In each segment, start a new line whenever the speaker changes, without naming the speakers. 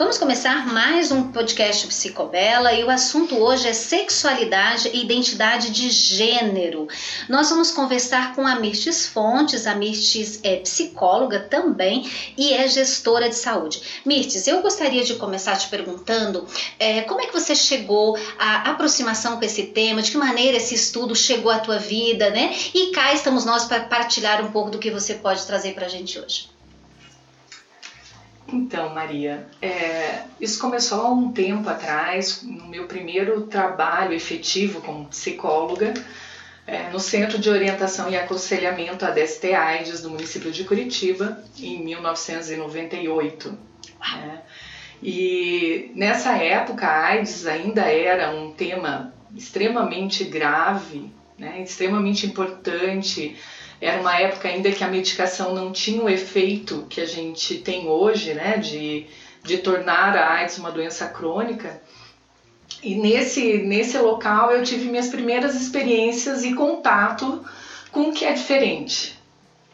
Vamos começar mais um podcast Psicobela e o assunto hoje é sexualidade e identidade de gênero. Nós vamos conversar com a Mirtes Fontes. A Mirtes é psicóloga também e é gestora de saúde. Mirtes, eu gostaria de começar te perguntando é, como é que você chegou à aproximação com esse tema, de que maneira esse estudo chegou à tua vida, né? E cá estamos nós para partilhar um pouco do que você pode trazer para a gente hoje.
Então, Maria, é, isso começou há um tempo atrás, no meu primeiro trabalho efetivo como psicóloga, é, no Centro de Orientação e Aconselhamento ADST AIDS do município de Curitiba, em 1998. É, e nessa época, a AIDS ainda era um tema extremamente grave, né, extremamente importante era uma época ainda que a medicação não tinha o efeito que a gente tem hoje, né, de, de tornar a AIDS uma doença crônica. E nesse, nesse local eu tive minhas primeiras experiências e contato com o que é diferente.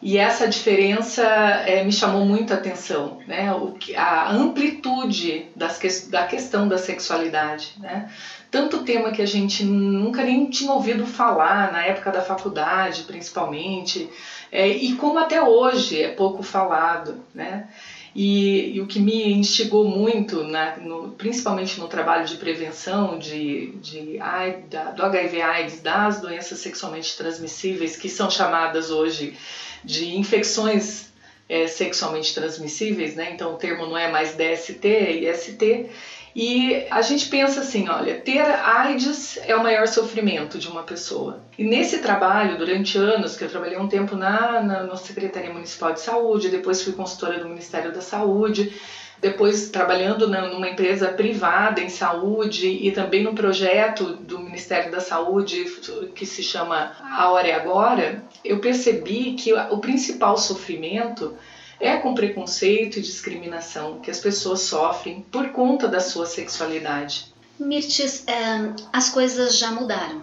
E essa diferença é, me chamou muito a atenção, né? O, a amplitude das que, da questão da sexualidade. Né? Tanto tema que a gente nunca nem tinha ouvido falar na época da faculdade, principalmente, é, e como até hoje é pouco falado, né? E, e o que me instigou muito, na, no, principalmente no trabalho de prevenção de, de AIDS, da, do HIV/AIDS, das doenças sexualmente transmissíveis, que são chamadas hoje de infecções é, sexualmente transmissíveis, né? Então o termo não é mais DST, é IST e a gente pensa assim, olha, ter AIDS é o maior sofrimento de uma pessoa. E nesse trabalho, durante anos, que eu trabalhei um tempo na, na, na Secretaria Municipal de Saúde, depois fui consultora do Ministério da Saúde, depois trabalhando numa empresa privada em saúde e também no projeto do Ministério da Saúde que se chama A Hora é Agora, eu percebi que o principal sofrimento é com preconceito e discriminação que as pessoas sofrem por conta da sua sexualidade.
Mirtes, é, as coisas já mudaram.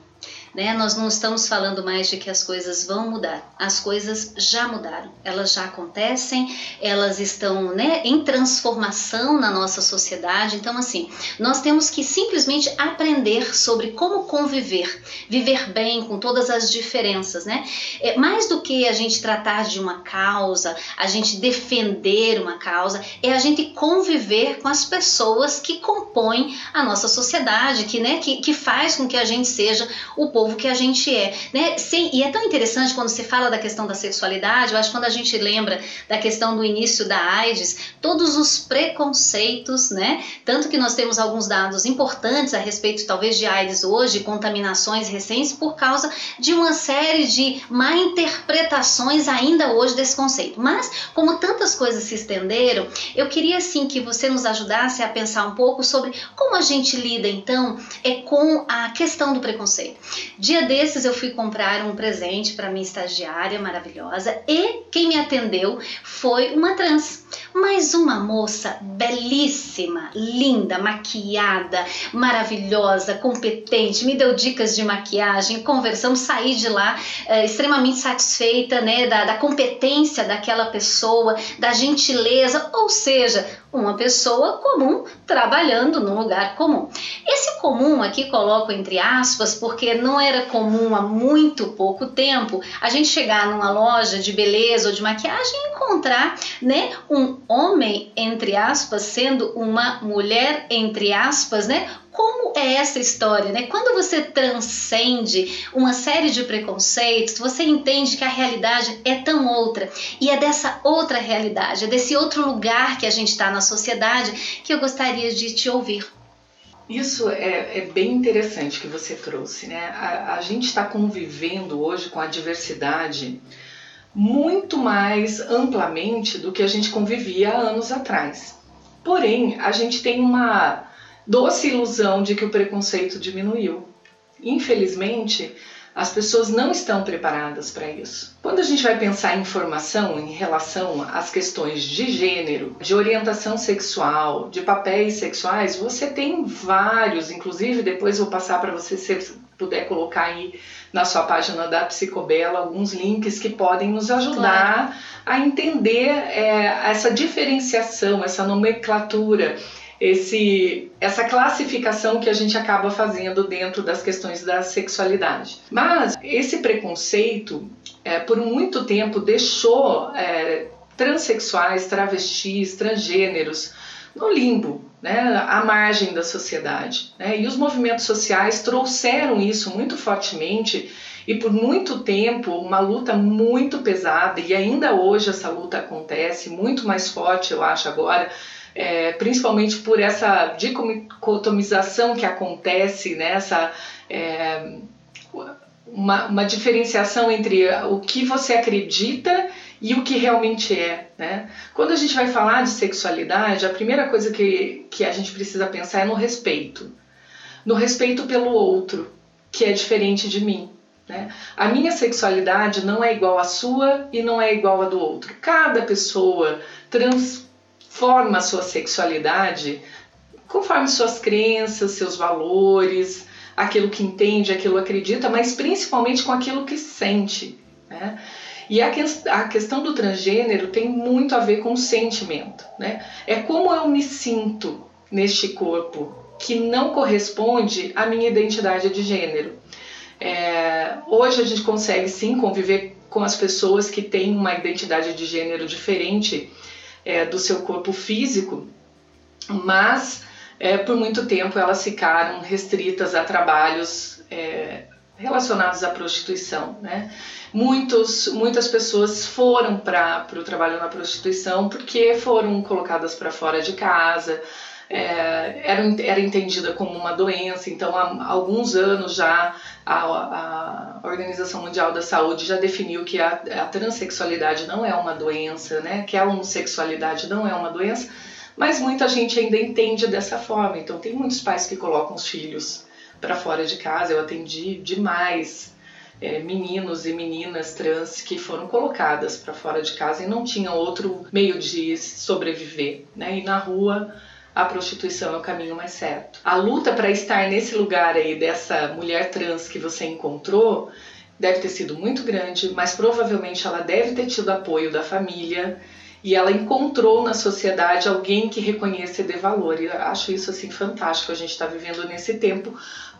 Né? Nós não estamos falando mais de que as coisas vão mudar, as coisas já mudaram, elas já acontecem, elas estão né, em transformação na nossa sociedade. Então, assim, nós temos que simplesmente aprender sobre como conviver, viver bem com todas as diferenças, né? É, mais do que a gente tratar de uma causa, a gente defender uma causa, é a gente conviver com as pessoas que compõem a nossa sociedade, que, né, que, que faz com que a gente seja o povo povo que a gente é, né? Sim, e é tão interessante quando se fala da questão da sexualidade, eu acho que quando a gente lembra da questão do início da AIDS, todos os preconceitos, né? Tanto que nós temos alguns dados importantes a respeito talvez de AIDS hoje, contaminações recentes por causa de uma série de má interpretações ainda hoje desse conceito. Mas como tantas coisas se estenderam, eu queria assim que você nos ajudasse a pensar um pouco sobre como a gente lida então é com a questão do preconceito. Dia desses eu fui comprar um presente para minha estagiária maravilhosa e quem me atendeu foi uma trans, mas uma moça belíssima, linda, maquiada, maravilhosa, competente, me deu dicas de maquiagem, conversamos, saí de lá é, extremamente satisfeita, né, da, da competência daquela pessoa, da gentileza, ou seja, uma pessoa comum trabalhando num lugar comum. Esse comum aqui coloco entre aspas porque não era comum há muito pouco tempo a gente chegar numa loja de beleza ou de maquiagem e encontrar, né, um homem entre aspas sendo uma mulher entre aspas, né, como é essa história, né? Quando você transcende uma série de preconceitos, você entende que a realidade é tão outra e é dessa outra realidade, é desse outro lugar que a gente está na sociedade que eu gostaria de te ouvir.
Isso é, é, bem interessante que você trouxe, né? A, a gente está convivendo hoje com a diversidade muito mais amplamente do que a gente convivia anos atrás. Porém, a gente tem uma doce ilusão de que o preconceito diminuiu. Infelizmente, As pessoas não estão preparadas para isso. Quando a gente vai pensar em informação em relação às questões de gênero, de orientação sexual, de papéis sexuais, você tem vários, inclusive depois vou passar para você se puder colocar aí na sua página da Psicobela alguns links que podem nos ajudar claro. a entender é, essa diferenciação, essa nomenclatura esse, essa classificação que a gente acaba fazendo dentro das questões da sexualidade. Mas esse preconceito, é, por muito tempo, deixou é, transexuais, travestis, transgêneros no limbo, né, à margem da sociedade. Né? E os movimentos sociais trouxeram isso muito fortemente e por muito tempo uma luta muito pesada e ainda hoje essa luta acontece muito mais forte eu acho agora é, principalmente por essa dicotomização que acontece, né, é, uma, uma, diferenciação entre o que você acredita e o que realmente é. Né? Quando a gente vai falar de sexualidade, a primeira coisa que, que a gente precisa pensar é no respeito. No respeito pelo outro, que é diferente de mim. Né? A minha sexualidade não é igual à sua e não é igual à do outro. Cada pessoa trans, forma a sua sexualidade conforme suas crenças, seus valores, aquilo que entende, aquilo que acredita, mas principalmente com aquilo que sente. Né? E a, que, a, questão do transgênero tem muito a ver com o sentimento. Né? É como eu me sinto neste corpo que não corresponde à minha identidade de gênero. É, hoje a gente consegue sim conviver com as pessoas que têm uma identidade de gênero diferente é, do seu corpo físico, mas é, por muito tempo elas ficaram restritas a trabalhos é, relacionados à prostituição. Né? Muitos, muitas pessoas foram para o trabalho na prostituição porque foram colocadas para fora de casa, é, era, era entendida como uma doença, então há alguns anos já a, a Organização Mundial da Saúde já definiu que a, a transexualidade não é uma doença, né? que a homossexualidade não é uma doença, mas muita gente ainda entende dessa forma. Então tem muitos pais que colocam os filhos para fora de casa. Eu atendi demais é, meninos e meninas trans que foram colocadas para fora de casa e não tinham outro meio de sobreviver. Né? E na rua a prostituição é o caminho mais certo. A luta para estar nesse lugar aí dessa mulher trans que você encontrou deve ter sido muito grande, mas provavelmente ela deve ter tido apoio da família e ela encontrou na sociedade alguém que reconheça e dê valor. E eu acho isso assim fantástico. A gente está vivendo nesse tempo,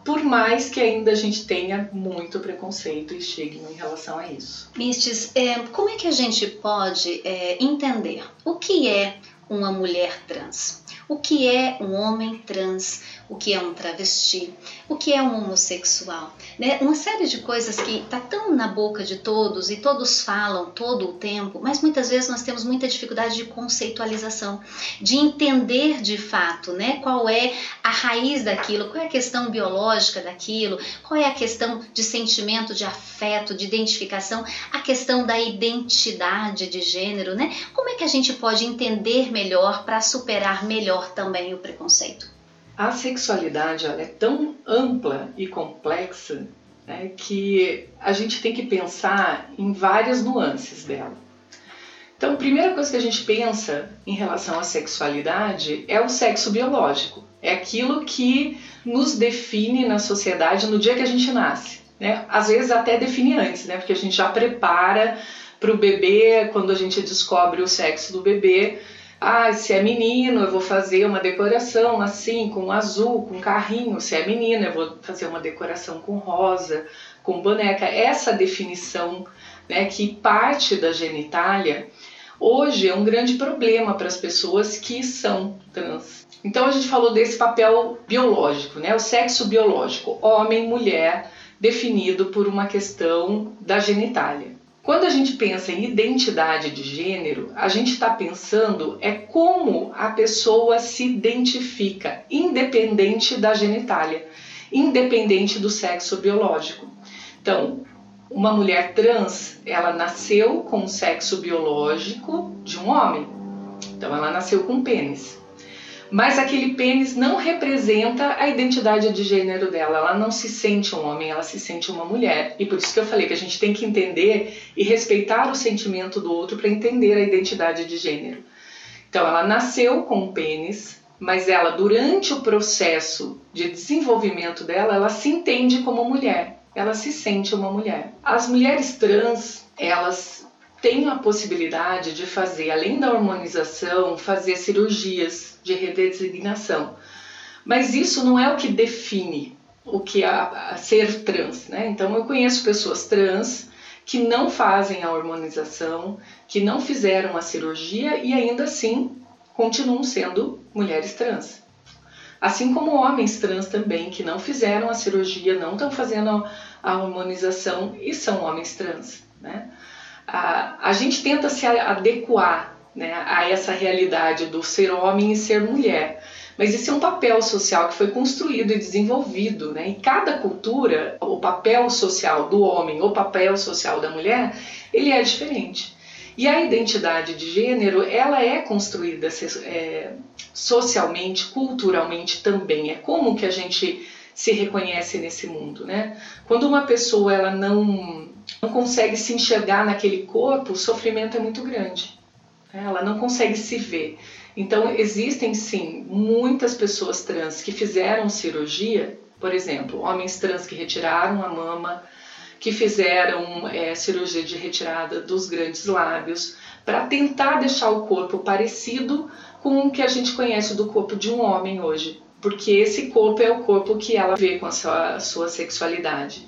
por mais que ainda a gente tenha muito preconceito e estigma em relação a isso.
Mistes, é, como é que a gente pode é, entender o que é uma mulher trans? O que é um homem trans, o que é um travesti, o que é um homossexual, né? Uma série de coisas que está tão na boca de todos e todos falam todo o tempo, mas muitas vezes nós temos muita dificuldade de conceitualização, de entender de fato, né? Qual é a raiz daquilo, qual é a questão biológica daquilo, qual é a questão de sentimento, de afeto, de identificação, a questão da identidade de gênero, né? Como é que a gente pode entender melhor para superar melhor também o preconceito?
A sexualidade é tão ampla e complexa né, que a gente tem que pensar em várias nuances dela. Então, a primeira coisa que a gente pensa em relação à sexualidade é o sexo biológico. É aquilo que nos define na sociedade no dia que a gente nasce. Né? Às vezes até define antes, né? porque a gente já prepara para o bebê, quando a gente descobre o sexo do bebê, ah, se é menino, eu vou fazer uma decoração assim, com azul, com carrinho. Se é menina, eu vou fazer uma decoração com rosa, com boneca. Essa definição, né, que parte da genitália, hoje é um grande problema para as pessoas que são trans. Então a gente falou desse papel biológico, né, o sexo biológico, homem, mulher, definido por uma questão da genitália. Quando a gente pensa em identidade de gênero, a gente está pensando é como a pessoa se identifica, independente da genitália, independente do sexo biológico. Então, uma mulher trans, ela nasceu com o sexo biológico de um homem. Então, ela nasceu com pênis. Mas aquele pênis não representa a identidade de gênero dela. Ela não se sente um homem, ela se sente uma mulher. E por isso que eu falei que a gente tem que entender e respeitar o sentimento do outro para entender a identidade de gênero. Então, ela nasceu com um pênis, mas ela, durante o processo de desenvolvimento dela, ela se entende como mulher. Ela se sente uma mulher. As mulheres trans, elas têm a possibilidade de fazer, além da hormonização, fazer cirurgias de redesignação. Mas isso não é o que define o que é ser trans, né? Então eu conheço pessoas trans que não fazem a hormonização, que não fizeram a cirurgia e ainda assim continuam sendo mulheres trans. Assim como homens trans também, que não fizeram a cirurgia, não estão fazendo a hormonização e são homens trans. Né? A, a gente tenta se adequar né, a essa realidade do ser homem e ser mulher. Mas esse é um papel social que foi construído e desenvolvido, né? E cada cultura, o papel social do homem, o papel social da mulher, ele é diferente. E a identidade de gênero, ela é construída é, socialmente, culturalmente também. É como que a gente se reconhece nesse mundo, né? Quando uma pessoa ela não não consegue se enxergar naquele corpo, o sofrimento é muito grande. Né? Ela não consegue se ver. Então existem sim muitas pessoas trans que fizeram cirurgia, por exemplo, homens trans que retiraram a mama, que fizeram é, cirurgia de retirada dos grandes lábios, para tentar deixar o corpo parecido com o que a gente conhece do corpo de um homem hoje porque esse corpo é o corpo que ela vê com a sua, a sua sexualidade.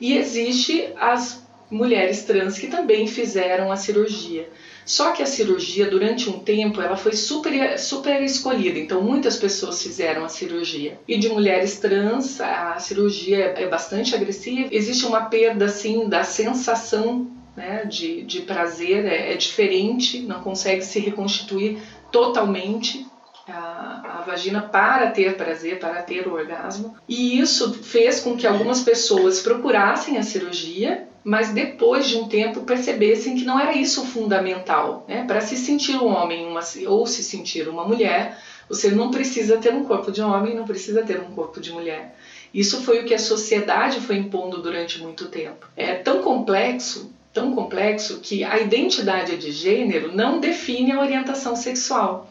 E existe as mulheres trans que também fizeram a cirurgia. Só que a cirurgia, durante um tempo, ela foi super, super escolhida. Então, muitas pessoas fizeram a cirurgia. E de mulheres trans, a cirurgia é bastante agressiva. Existe uma perda, assim, da sensação né, de, de prazer. É, é diferente, não consegue se reconstituir totalmente a, a, vagina para ter prazer, para ter o orgasmo. E isso fez com que algumas pessoas procurassem a cirurgia, mas depois de um tempo percebessem que não era isso o fundamental. Né? Para se sentir um homem uma, ou se sentir uma mulher, você não precisa ter um corpo de homem, não precisa ter um corpo de mulher. Isso foi o que a sociedade foi impondo durante muito tempo. É tão complexo tão complexo que a identidade de gênero não define a orientação sexual.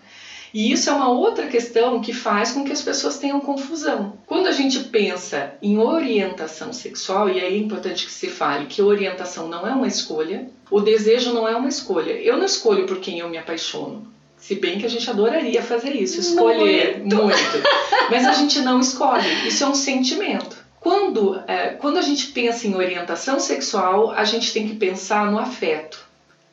E isso é uma outra questão que faz com que as pessoas tenham confusão. Quando a gente pensa em orientação sexual, e aí é importante que se fale que orientação não é uma escolha, o desejo não é uma escolha. Eu não escolho por quem eu me apaixono. Se bem que a gente adoraria fazer isso, escolher muito. muito. Mas a gente não escolhe. Isso é um sentimento. Quando, é, quando a gente pensa em orientação sexual, a gente tem que pensar no afeto.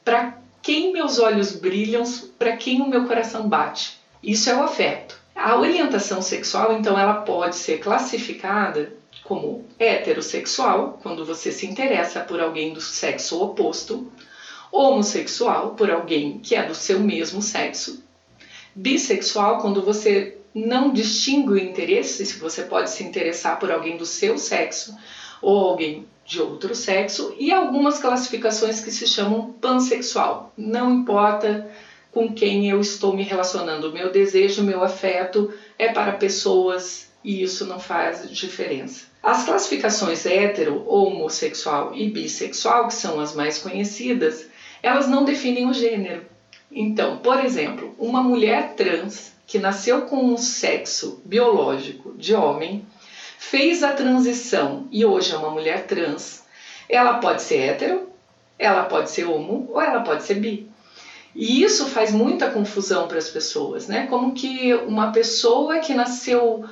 Para quem meus olhos brilham, para quem o meu coração bate. Isso é o afeto. A orientação sexual, então, ela pode ser classificada como heterossexual, quando você se interessa por alguém do sexo oposto, homossexual, por alguém que é do seu mesmo sexo, bissexual, quando você não distingue o interesse, se você pode se interessar por alguém do seu sexo ou alguém de outro sexo e algumas classificações que se chamam pansexual. Não importa com quem eu estou me relacionando, meu desejo, meu afeto é para pessoas e isso não faz diferença. As classificações hetero, homossexual e bissexual, que são as mais conhecidas, elas não definem o gênero. Então, por exemplo, uma mulher trans que nasceu com um sexo biológico de homem fez a transição e hoje é uma mulher trans, ela pode ser hétero, ela pode ser homo ou ela pode ser bi. E isso faz muita confusão para as pessoas, né? Como que uma pessoa que nasceu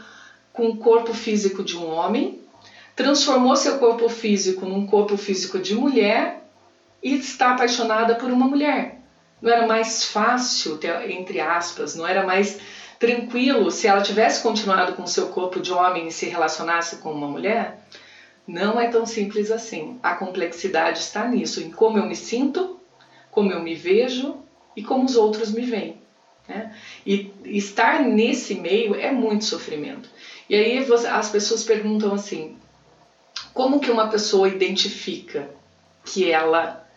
com o corpo físico de um homem transformou seu corpo físico num corpo físico de mulher e está apaixonada por uma mulher. Não era mais fácil, entre aspas, não era mais tranquilo se ela tivesse continuado com seu corpo de homem e se relacionasse com uma mulher? Não é tão simples assim. A complexidade está nisso, em como eu me sinto, como eu me vejo e como os outros me veem. Né? E estar nesse meio é muito sofrimento. E aí as pessoas perguntam assim: como que uma pessoa identifica que ela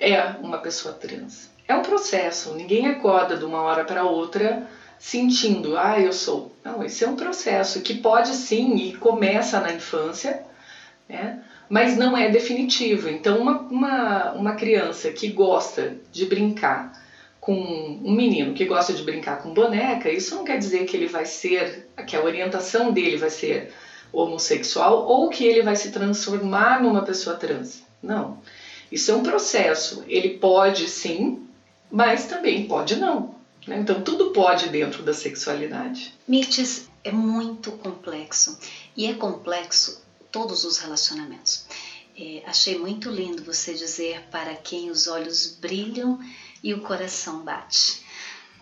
é uma pessoa trans? É um processo, ninguém acorda de uma hora para outra sentindo, ah, eu sou. Não, esse é um processo que pode sim e começa na infância, né? mas não é definitivo. Então, uma, uma, uma criança que gosta de brincar com um menino que gosta de brincar com boneca, isso não quer dizer que ele vai ser, que a orientação dele vai ser homossexual ou que ele vai se transformar numa pessoa trans. Não. Isso é um processo. Ele pode sim, mas também pode não. Né? Então tudo pode dentro da sexualidade.
Mirtes é muito complexo e é complexo todos os relacionamentos. É, achei muito lindo você dizer para quem os olhos brilham e o coração bate.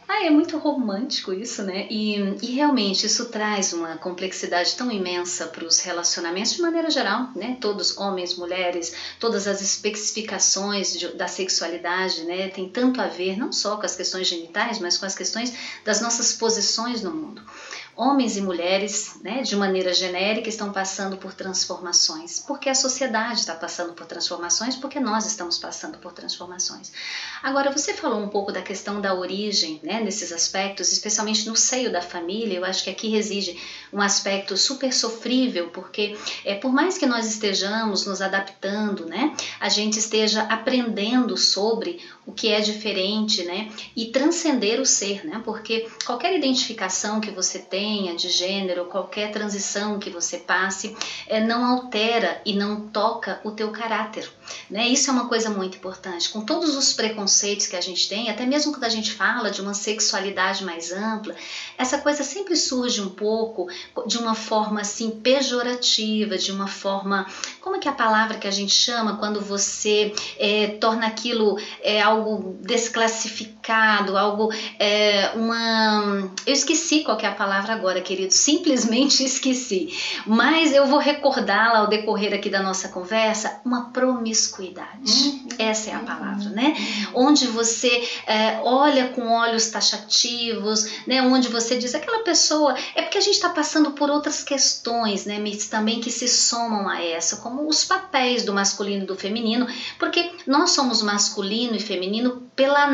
Ah, é muito romântico isso, né? E, e realmente isso traz uma complexidade tão imensa para os relacionamentos de maneira geral, né? Todos, homens, mulheres, todas as especificações de, da sexualidade, né? Tem tanto a ver não só com as questões genitais, mas com as questões das nossas posições no mundo homens e mulheres, né, de maneira genérica, estão passando por transformações, porque a sociedade está passando por transformações, porque nós estamos passando por transformações. Agora, você falou um pouco da questão da origem, né, nesses aspectos, especialmente no seio da família. Eu acho que aqui reside um aspecto super sofrível, porque é, por mais que nós estejamos nos adaptando, né, a gente esteja aprendendo sobre o que é diferente, né, e transcender o ser, né, porque qualquer identificação que você tenha de gênero, qualquer transição que você passe, é, não altera e não toca o teu caráter. Né? Isso é uma coisa muito importante. Com todos os preconceitos que a gente tem, até mesmo quando a gente fala de uma sexualidade mais ampla, essa coisa sempre surge um pouco de uma forma assim pejorativa, de uma forma, como é que é a palavra que a gente chama quando você é, torna aquilo é, algo desclassificado, algo é, uma, eu esqueci qual é a palavra agora, querido, simplesmente esqueci. Mas eu vou recordá-la ao decorrer aqui da nossa conversa, uma promiscuidade. Uhum. Essa é a palavra, né? Onde você é, olha com olhos taxativos, né? Onde você diz aquela pessoa. É porque a gente está passando por outras questões, né, Mitz, também que se somam a essa, como os papéis do masculino e do feminino, porque nós somos masculino e feminino pela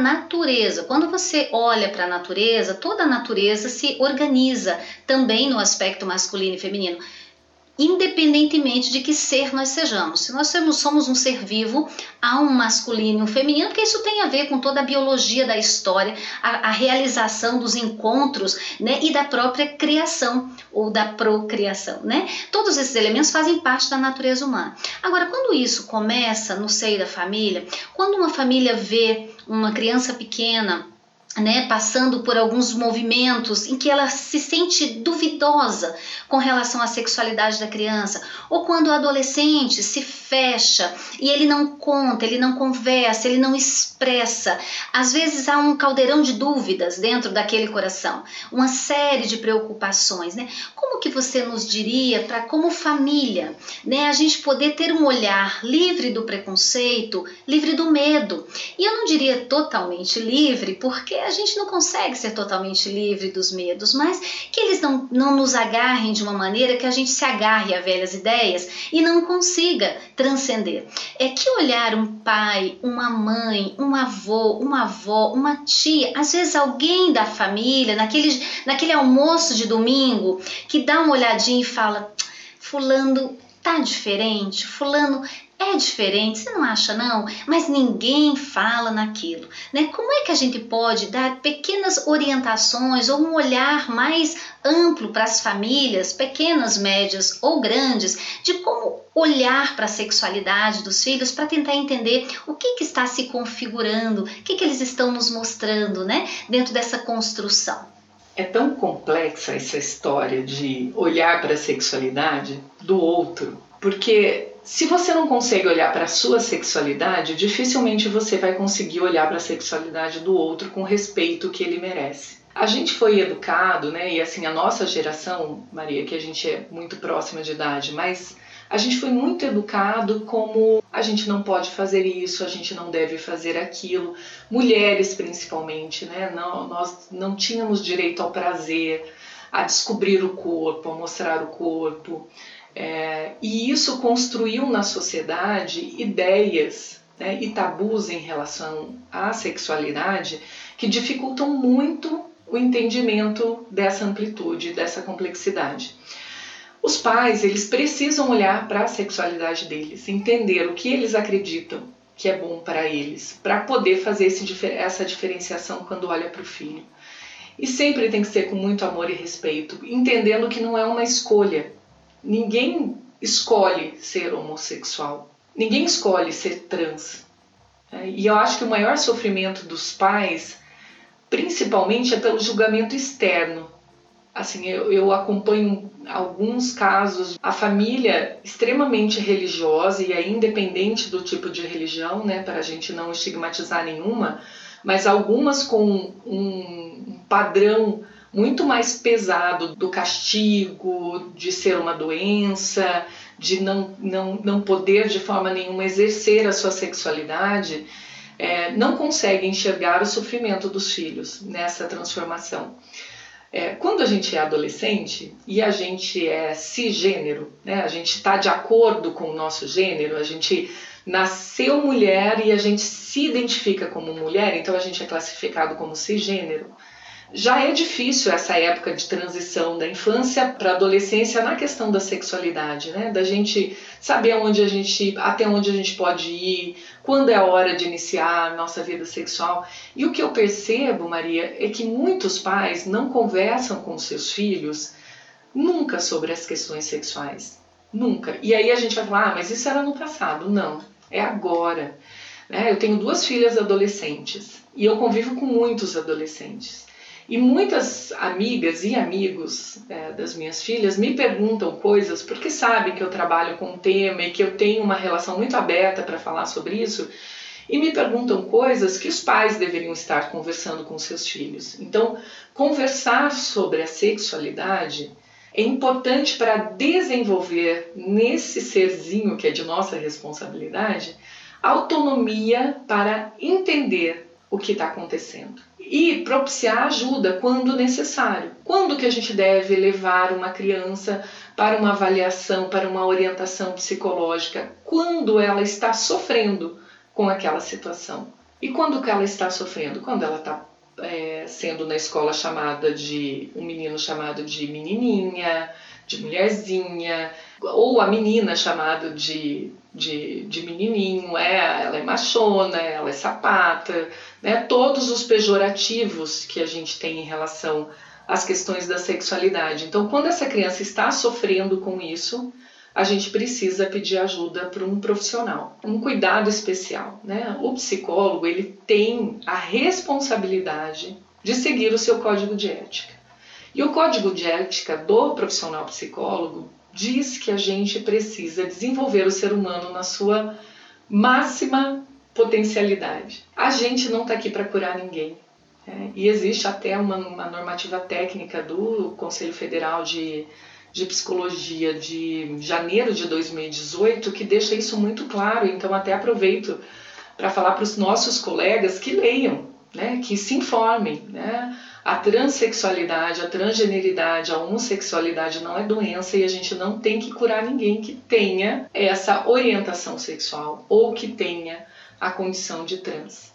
natureza. Quando você olha para a natureza, toda a natureza se organiza também no aspecto masculino e feminino independentemente de que ser nós sejamos. Se nós somos um ser vivo, há um masculino e um feminino, porque isso tem a ver com toda a biologia da história, a, a realização dos encontros né, e da própria criação ou da procriação. Né? Todos esses elementos fazem parte da natureza humana. Agora, quando isso começa no seio da família, quando uma família vê uma criança pequena né, passando por alguns movimentos em que ela se sente duvidosa com relação à sexualidade da criança, ou quando o adolescente se fecha e ele não conta, ele não conversa, ele não expressa. Às vezes há um caldeirão de dúvidas dentro daquele coração, uma série de preocupações, né? Como que você nos diria para como família, né, a gente poder ter um olhar livre do preconceito, livre do medo. E eu não diria totalmente livre, porque a gente não consegue ser totalmente livre dos medos, mas que eles não, não nos agarrem de uma maneira que a gente se agarre a velhas ideias e não consiga transcender. É que olhar um pai, uma mãe, um avô, uma avó, uma tia, às vezes alguém da família, naquele, naquele almoço de domingo, que dá uma olhadinha e fala: Fulano tá diferente, Fulano é diferente, você não acha não? Mas ninguém fala naquilo, né? Como é que a gente pode dar pequenas orientações ou um olhar mais amplo para as famílias, pequenas, médias ou grandes, de como olhar para a sexualidade dos filhos para tentar entender o que, que está se configurando, o que, que eles estão nos mostrando, né? Dentro dessa construção.
É tão complexa essa história de olhar para a sexualidade do outro, porque se você não consegue olhar para a sua sexualidade, dificilmente você vai conseguir olhar para a sexualidade do outro com respeito que ele merece. A gente foi educado, né? E assim, a nossa geração, Maria, que a gente é muito próxima de idade, mas a gente foi muito educado como a gente não pode fazer isso, a gente não deve fazer aquilo. Mulheres, principalmente, né? Não, nós não tínhamos direito ao prazer, a descobrir o corpo, a mostrar o corpo. É, e isso construiu na sociedade ideias né, e tabus em relação à sexualidade que dificultam muito o entendimento dessa amplitude, dessa complexidade. Os pais, eles precisam olhar para a sexualidade deles, entender o que eles acreditam que é bom para eles, para poder fazer esse, essa diferenciação quando olha para o filho. E sempre tem que ser com muito amor e respeito, entendendo que não é uma escolha. Ninguém escolhe ser homossexual, ninguém escolhe ser trans. É, e eu acho que o maior sofrimento dos pais, principalmente, é pelo julgamento externo. Assim, eu, eu acompanho alguns casos, a família extremamente religiosa e é independente do tipo de religião, né, para a gente não estigmatizar nenhuma, mas algumas com um padrão muito mais pesado do castigo, de ser uma doença, de não, não, não poder de forma nenhuma exercer a sua sexualidade, é, não consegue enxergar o sofrimento dos filhos nessa transformação. É, quando a gente é adolescente e a gente é cisgênero, né, a gente está de acordo com o nosso gênero, a gente nasceu mulher e a gente se identifica como mulher, então a gente é classificado como cisgênero. Já é difícil essa época de transição da infância para a adolescência na questão da sexualidade, né? Da gente saber onde a gente, até onde a gente pode ir, quando é a hora de iniciar a nossa vida sexual. E o que eu percebo, Maria, é que muitos pais não conversam com seus filhos nunca sobre as questões sexuais. Nunca. E aí a gente vai falar, ah, mas isso era no passado. Não, é agora. Né? Eu tenho duas filhas adolescentes e eu convivo com muitos adolescentes. E muitas amigas e amigos é, das minhas filhas me perguntam coisas porque sabem que eu trabalho com o tema e que eu tenho uma relação muito aberta para falar sobre isso e me perguntam coisas que os pais deveriam estar conversando com seus filhos. Então, conversar sobre a sexualidade é importante para desenvolver nesse serzinho que é de nossa responsabilidade autonomia para entender o que está acontecendo e propiciar ajuda quando necessário. Quando que a gente deve levar uma criança para uma avaliação, para uma orientação psicológica? Quando ela está sofrendo com aquela situação. E quando que ela está sofrendo? Quando ela está é, sendo na escola chamada de um menino chamado de menininha, de mulherzinha, ou a menina chamada de, de, de menininho, é, ela é machona, ela é sapata, né? todos os pejorativos que a gente tem em relação às questões da sexualidade. Então, quando essa criança está sofrendo com isso, a gente precisa pedir ajuda para um profissional, um cuidado especial. Né? O psicólogo ele tem a responsabilidade de seguir o seu código de ética. E o código de ética do profissional psicólogo diz que a gente precisa desenvolver o ser humano na sua máxima potencialidade. A gente não está aqui para curar ninguém. Né? E existe até uma, uma normativa técnica do Conselho Federal de de psicologia de janeiro de 2018 que deixa isso muito claro. Então, até aproveito para falar para os nossos colegas que leiam, né, que se informem. Né? A transexualidade, a transgeneridade, a homossexualidade não é doença e a gente não tem que curar ninguém que tenha essa orientação sexual ou que tenha a condição de trans.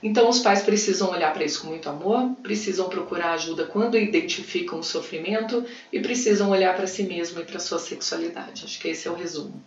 Então, os pais precisam olhar para isso com muito amor, precisam procurar ajuda quando identificam o sofrimento e precisam olhar para si mesmo e para sua sexualidade. Acho que esse é o resumo.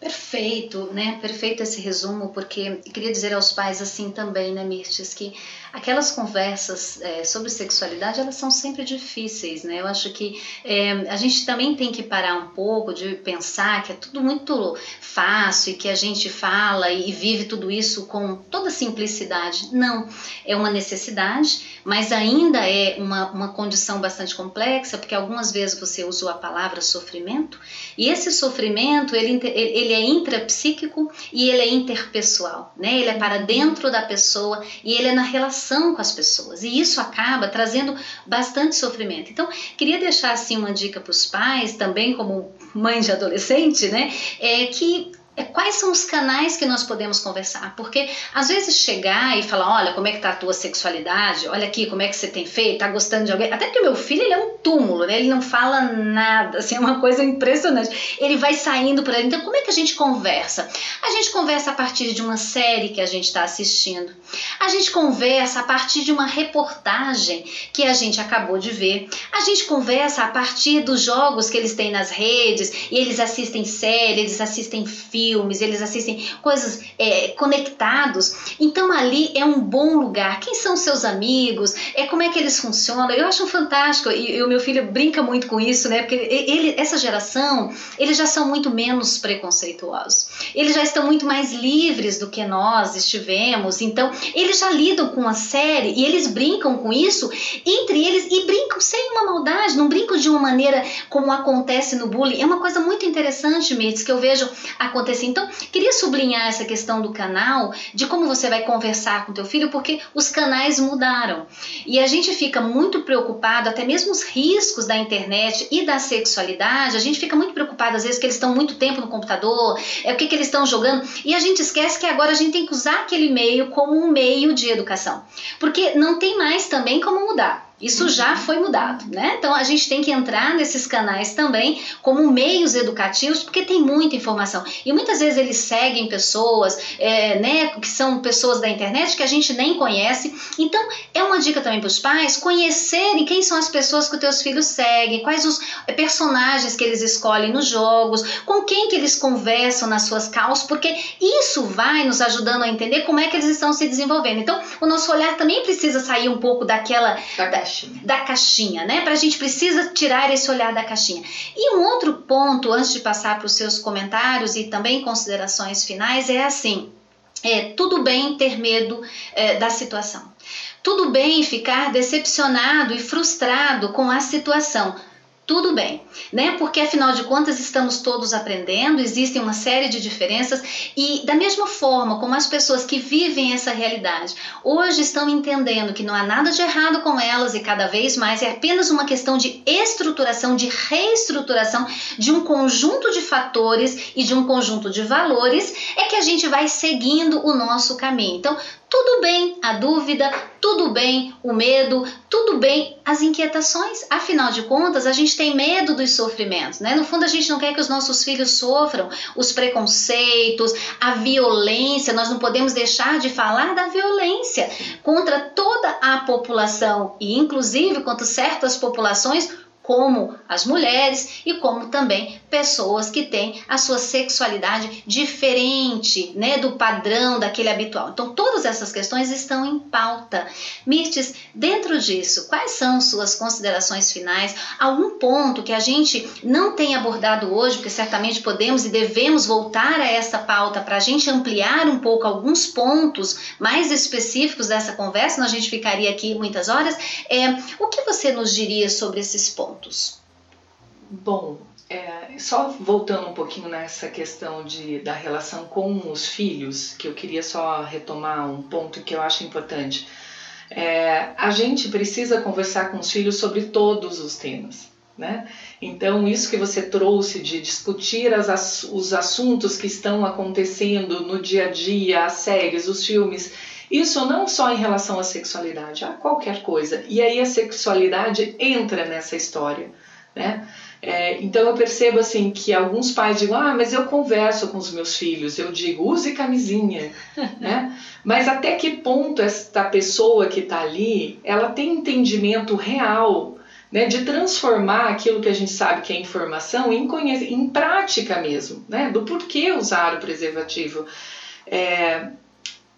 Perfeito, né? Perfeito esse resumo, porque queria dizer aos pais assim também, né, Mirtes, que aquelas conversas é, sobre sexualidade elas são sempre difíceis, né? Eu acho que é, a gente também tem que parar um pouco de pensar que é tudo muito fácil e que a gente fala e vive tudo isso com toda simplicidade. Não, é uma necessidade, mas ainda é uma, uma condição bastante complexa, porque algumas vezes você usou a palavra sofrimento e esse sofrimento ele, ele é intrapsíquico e ele é interpessoal, né? Ele é para dentro da pessoa e ele é na relação com as pessoas. E isso acaba trazendo bastante sofrimento. Então, queria deixar assim uma dica para os pais, também como mãe de adolescente, né? É que quais são os canais que nós podemos conversar. Porque às vezes chegar e falar, olha, como é que tá a tua sexualidade, olha aqui como é que você tem feito, tá gostando de alguém. Até que o meu filho ele é um túmulo, né? Ele não fala nada, assim, é uma coisa impressionante. Ele vai saindo por aí. Então, como é que a gente conversa? A gente conversa a partir de uma série que a gente está assistindo. A gente conversa a partir de uma reportagem que a gente acabou de ver. A gente conversa a partir dos jogos que eles têm nas redes e eles assistem séries, eles assistem filmes, eles assistem coisas é, conectados. Então ali é um bom lugar. Quem são seus amigos? É como é que eles funcionam? Eu acho fantástico e, e o meu filho brinca muito com isso, né? Porque ele, essa geração, eles já são muito menos preconceituosos. Eles já estão muito mais livres do que nós estivemos. Então eles já lidam com a série e eles brincam com isso entre eles e brincam sem uma maldade, não brincam de uma maneira como acontece no bullying. É uma coisa muito interessante, Mitz, que eu vejo acontecer. Então, queria sublinhar essa questão do canal, de como você vai conversar com teu filho, porque os canais mudaram. E a gente fica muito preocupado, até mesmo os riscos da internet e da sexualidade, a gente fica muito preocupado às vezes que eles estão muito tempo no computador, é o que, que eles estão jogando, e a gente esquece que agora a gente tem que usar aquele meio como um meio de educação. Porque não tem mais também como mudar. Isso já foi mudado, né? Então a gente tem que entrar nesses canais também como meios educativos, porque tem muita informação. E muitas vezes eles seguem pessoas, é, né, que são pessoas da internet que a gente nem conhece. Então é uma dica também para os pais conhecerem quem são as pessoas que os teus filhos seguem, quais os personagens que eles escolhem nos jogos, com quem que eles conversam nas suas causas, porque isso vai nos ajudando a entender como é que eles estão se desenvolvendo. Então o nosso olhar também precisa sair um pouco daquela
da,
caixinha. Da caixinha, né? Para a gente precisa tirar esse olhar da caixinha. E um outro ponto, antes de passar para os seus comentários e também considerações finais, é assim: é, tudo bem ter medo é, da situação. Tudo bem ficar decepcionado e frustrado com a situação tudo bem, né? Porque afinal de contas estamos todos aprendendo, existem uma série de diferenças e da mesma forma como as pessoas que vivem essa realidade hoje estão entendendo que não há nada de errado com elas e cada vez mais é apenas uma questão de estruturação, de reestruturação de um conjunto de fatores e de um conjunto de valores, é que a gente vai seguindo o nosso caminho. Então, tudo bem a dúvida, tudo bem o medo, tudo bem as inquietações. Afinal de contas, a gente tem medo dos sofrimentos, né? No fundo, a gente não quer que os nossos filhos sofram os preconceitos, a violência. Nós não podemos deixar de falar da violência contra toda a população e, inclusive, contra certas populações como as mulheres e como também pessoas que têm a sua sexualidade diferente, né, do padrão daquele habitual. Então todas essas questões estão em pauta. Mirtes, dentro disso, quais são suas considerações finais? Algum ponto que a gente não tem abordado hoje, porque certamente podemos e devemos voltar a essa pauta para a gente ampliar um pouco alguns pontos mais específicos dessa conversa, a gente ficaria aqui muitas horas. É, o que você nos diria sobre esses pontos?
Bom, é, só voltando um pouquinho nessa questão de, da relação com os filhos, que eu queria só retomar um ponto que eu acho importante. É, a gente precisa conversar com os filhos sobre todos os temas. Né? Então, isso que você trouxe de discutir as, os assuntos que estão acontecendo no dia a dia, as séries, os filmes, isso não só em relação à sexualidade, a qualquer coisa. E aí a sexualidade entra nessa história, né? É, então eu percebo assim que alguns pais dizem, ah, mas eu converso com os meus filhos, eu digo, use camisinha, né? Mas até que ponto esta pessoa que está ali, ela tem entendimento real né, de transformar aquilo que a gente sabe que é informação em, em prática mesmo, né, do porquê usar o preservativo. É,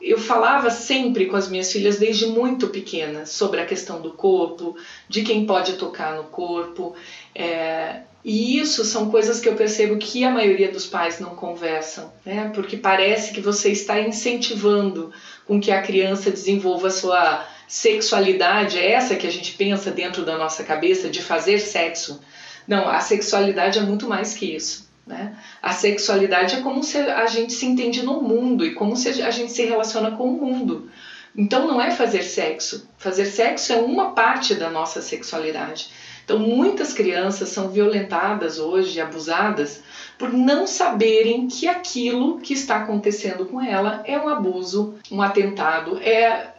eu falava sempre com as minhas filhas desde muito pequena sobre a questão do corpo, de quem pode tocar no corpo. É, e isso são coisas que eu percebo que a maioria dos pais não conversam, né? Porque parece que você está incentivando com que a criança desenvolva a sua sexualidade, é essa que a gente pensa dentro da nossa cabeça de fazer sexo. Não, a sexualidade é muito mais que isso. Né? A sexualidade é como se a gente se entende no mundo e como se a gente se relaciona com o mundo. Então não é fazer sexo. Fazer sexo é uma parte da nossa sexualidade. Então, muitas crianças são violentadas hoje, abusadas, por não saberem que aquilo que está acontecendo com ela é um abuso, um atentado, é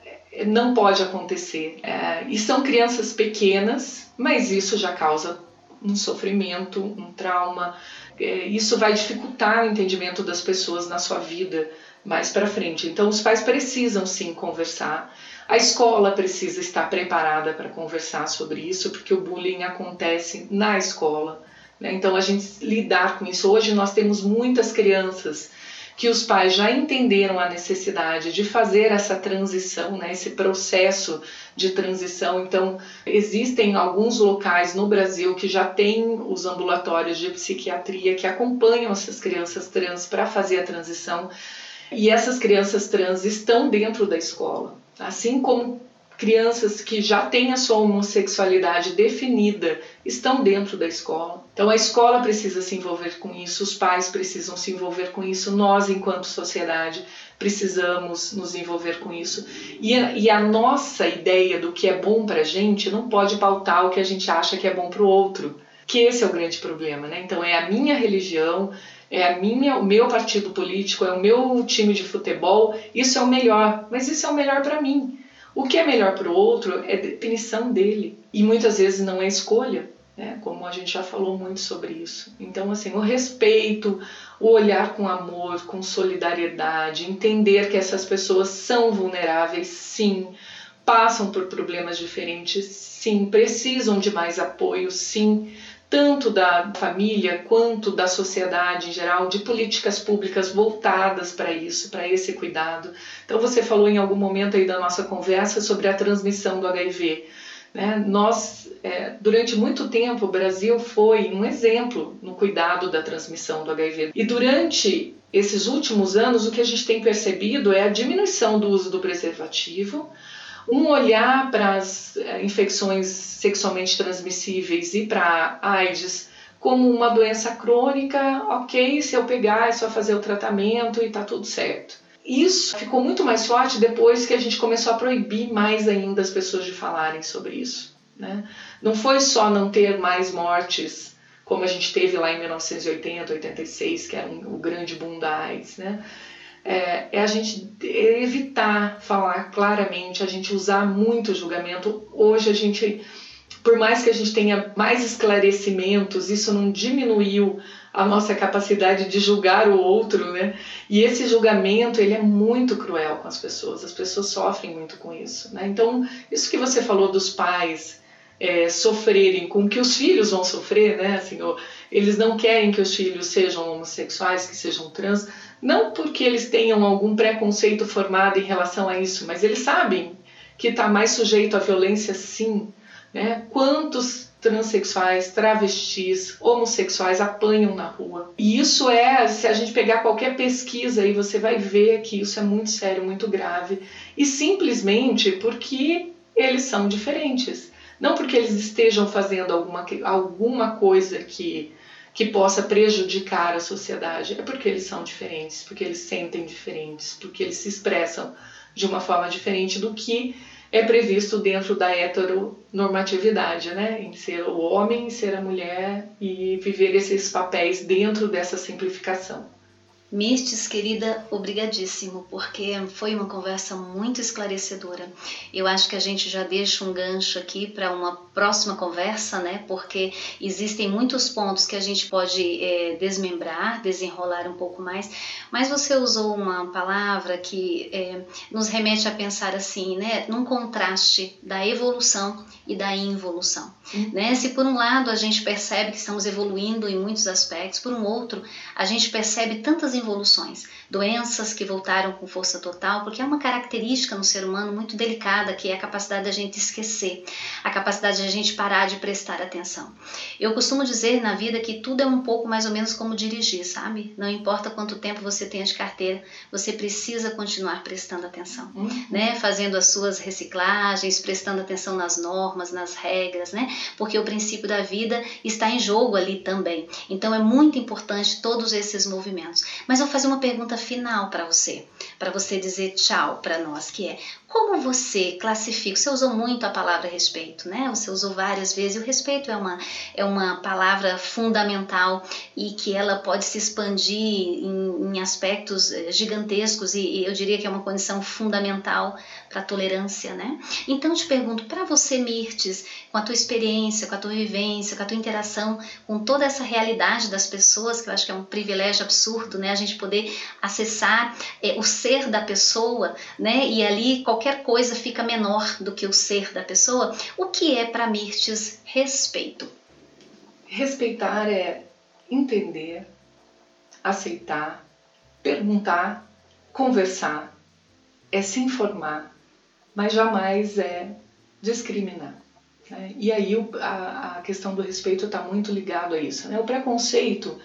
não pode acontecer. É, e são crianças pequenas, mas isso já causa um sofrimento, um trauma. É, isso vai dificultar o entendimento das pessoas na sua vida mais para frente. Então, os pais precisam sim conversar. A escola precisa estar preparada para conversar sobre isso, porque o bullying acontece na escola. Né? Então, a gente lidar com isso. Hoje, nós temos muitas crianças que os pais já entenderam a necessidade de fazer essa transição, né, esse processo de transição. Então, existem alguns locais no Brasil que já têm os ambulatórios de psiquiatria que acompanham essas crianças trans para fazer a transição. E essas crianças trans estão dentro da escola, assim como crianças que já têm a sua homossexualidade definida estão dentro da escola. Então a escola precisa se envolver com isso, os pais precisam se envolver com isso, nós, enquanto sociedade, precisamos nos envolver com isso. E a, e a nossa ideia do que é bom para a gente não pode pautar o que a gente acha que é bom para o outro. Que esse é o grande problema, né? Então é a minha religião, é a minha, o meu partido político, é o meu time de futebol, isso é o melhor, mas isso é o melhor para mim. O que é melhor para o outro é definição dele e muitas vezes não é escolha, né? como a gente já falou muito sobre isso. Então, assim, o respeito, o olhar com amor, com solidariedade, entender que essas pessoas são vulneráveis, sim, passam por problemas diferentes, sim, precisam de mais apoio, sim, tanto da família quanto da sociedade em geral, de políticas públicas voltadas para isso, para esse cuidado. Então, você falou em algum momento aí da nossa conversa sobre a transmissão do HIV. Né? Nós, é, durante muito tempo, o Brasil foi um exemplo no cuidado da transmissão do HIV. E durante esses últimos anos, o que a gente tem percebido é a diminuição do uso do preservativo, um olhar para as eh, infecções sexualmente transmissíveis e para AIDS como uma doença crônica, ok, se eu pegar é só fazer o tratamento e tá tudo certo. Isso ficou muito mais forte depois que a gente começou a proibir mais ainda as pessoas de falarem sobre isso. Né? Não foi só não ter mais mortes, como a gente teve lá em 1980, 86, que era um, o grande boom da AIDS, né? é, é a gente evitar falar claramente, a gente usar muito julgamento. Hoje a gente, por mais que a gente tenha mais esclarecimentos, isso não diminuiu a nossa capacidade de julgar o outro, né? E esse julgamento, ele é muito cruel com as pessoas, as pessoas sofrem muito com isso, né? Então, isso que você falou dos pais é, sofrerem com que os filhos vão sofrer, né? Assim, eles não querem que os filhos sejam homossexuais, que sejam trans, não porque eles tenham algum preconceito formado em relação a isso, mas eles sabem que está mais sujeito à violência sim. Né? Quantos transexuais, travestis, homossexuais apanham na rua? E isso é, se a gente pegar qualquer pesquisa aí, você vai ver que isso é muito sério, muito grave. E simplesmente porque eles são diferentes. Não porque eles estejam fazendo alguma, alguma coisa que que possa prejudicar a sociedade. É porque eles são diferentes, porque eles sentem diferentes, porque eles se expressam de uma forma diferente do que é previsto dentro da heteronormatividade, né? Em ser o homem, ser a mulher e viver esses papéis dentro dessa simplificação.
Mistes, querida, obrigadíssimo, porque foi uma conversa muito esclarecedora. Eu acho que a gente já deixa um gancho aqui para uma próxima conversa, né? Porque existem muitos pontos que a gente pode é, desmembrar, desenrolar um pouco mais, mas você usou uma palavra que é, nos remete a pensar assim, né? Num contraste da evolução e da involução. Uhum. Né? Se por um lado a gente percebe que estamos evoluindo em muitos aspectos, por um outro a gente percebe tantas involuções, doenças que voltaram com força total, porque é uma característica no ser humano muito delicada, que é a capacidade da gente esquecer, a capacidade de a gente parar de prestar atenção. Eu costumo dizer na vida que tudo é um pouco mais ou menos como dirigir, sabe? Não importa quanto tempo você tenha de carteira, você precisa continuar prestando atenção, uhum. né? Fazendo as suas reciclagens, prestando atenção nas normas, nas regras, né? Porque o princípio da vida está em jogo ali também. Então é muito importante todos esses movimentos. Mas eu vou fazer uma pergunta final para você, para você dizer tchau para nós, que é Como você classifica? Você usou muito a palavra respeito, né? Você usou várias vezes. E o respeito é uma, é uma palavra fundamental e que ela pode se expandir em, em aspectos eh, gigantescos e, e, eu diria que é uma condição fundamental para a tolerância, né? Então, te pergunto, para você, Mirtes, com a tua experiência, com a tua vivência, com a tua interação com toda essa realidade das pessoas, que eu acho que é um privilégio absurdo, né? A gente poder acessar é, o ser da pessoa, né? E ali qualquer qualquer coisa fica menor do que o ser da pessoa. O que é para Mirtes respeito?
Respeitar é entender, aceitar, perguntar, conversar, é se informar, mas jamais é discriminar. Né? E aí a, questão do respeito está muito ligado a isso. Né? O preconceito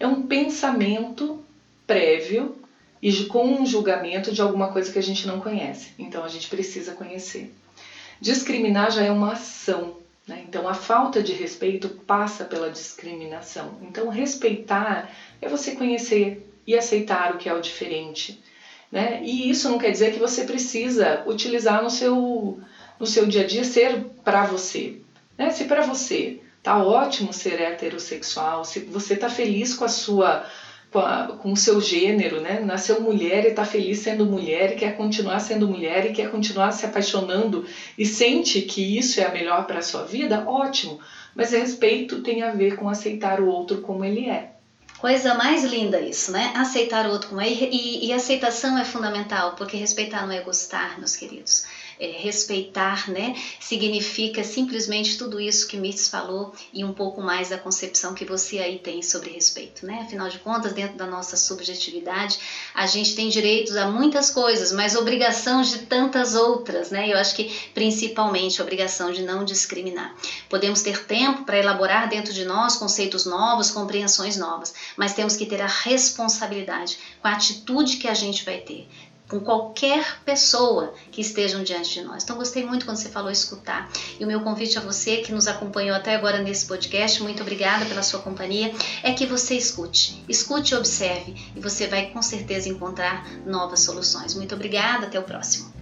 é um pensamento prévio e com um julgamento de alguma coisa que a gente não conhece. Então a gente precisa conhecer. Discriminar já é uma ação, né? então a falta de respeito passa pela discriminação. Então respeitar é você conhecer e aceitar o que é o diferente. Né? E isso não quer dizer que você precisa utilizar no seu, no seu dia a dia ser para você. Né? Se para você tá ótimo ser heterossexual, se você tá feliz com a sua com, o seu gênero, né? Nasceu mulher e está feliz sendo mulher e quer continuar sendo mulher e quer continuar se apaixonando e sente que isso é a melhor para a sua vida, ótimo. Mas respeito tem a ver com aceitar o outro como ele é.
Coisa mais linda isso, né? Aceitar o outro como é. E, e aceitação é fundamental, porque respeitar não é gostar, meus queridos é, respeitar, né? Significa simplesmente tudo isso que Mirtz falou e um pouco mais da concepção que você aí tem sobre respeito, né? Afinal de contas, dentro da nossa subjetividade, a gente tem direitos a muitas coisas, mas obrigação de tantas outras, né? Eu acho que principalmente a obrigação de não discriminar. Podemos ter tempo para elaborar dentro de nós conceitos novos, compreensões novas, mas temos que ter a responsabilidade com a atitude que a gente vai ter com qualquer pessoa que estejam diante de nós. Então, gostei muito quando você falou escutar. E o meu convite a você que nos acompanhou até agora nesse podcast, muito obrigada pela sua companhia, é que você escute. Escute e observe, e você vai com certeza encontrar novas soluções. Muito obrigada, até o próximo.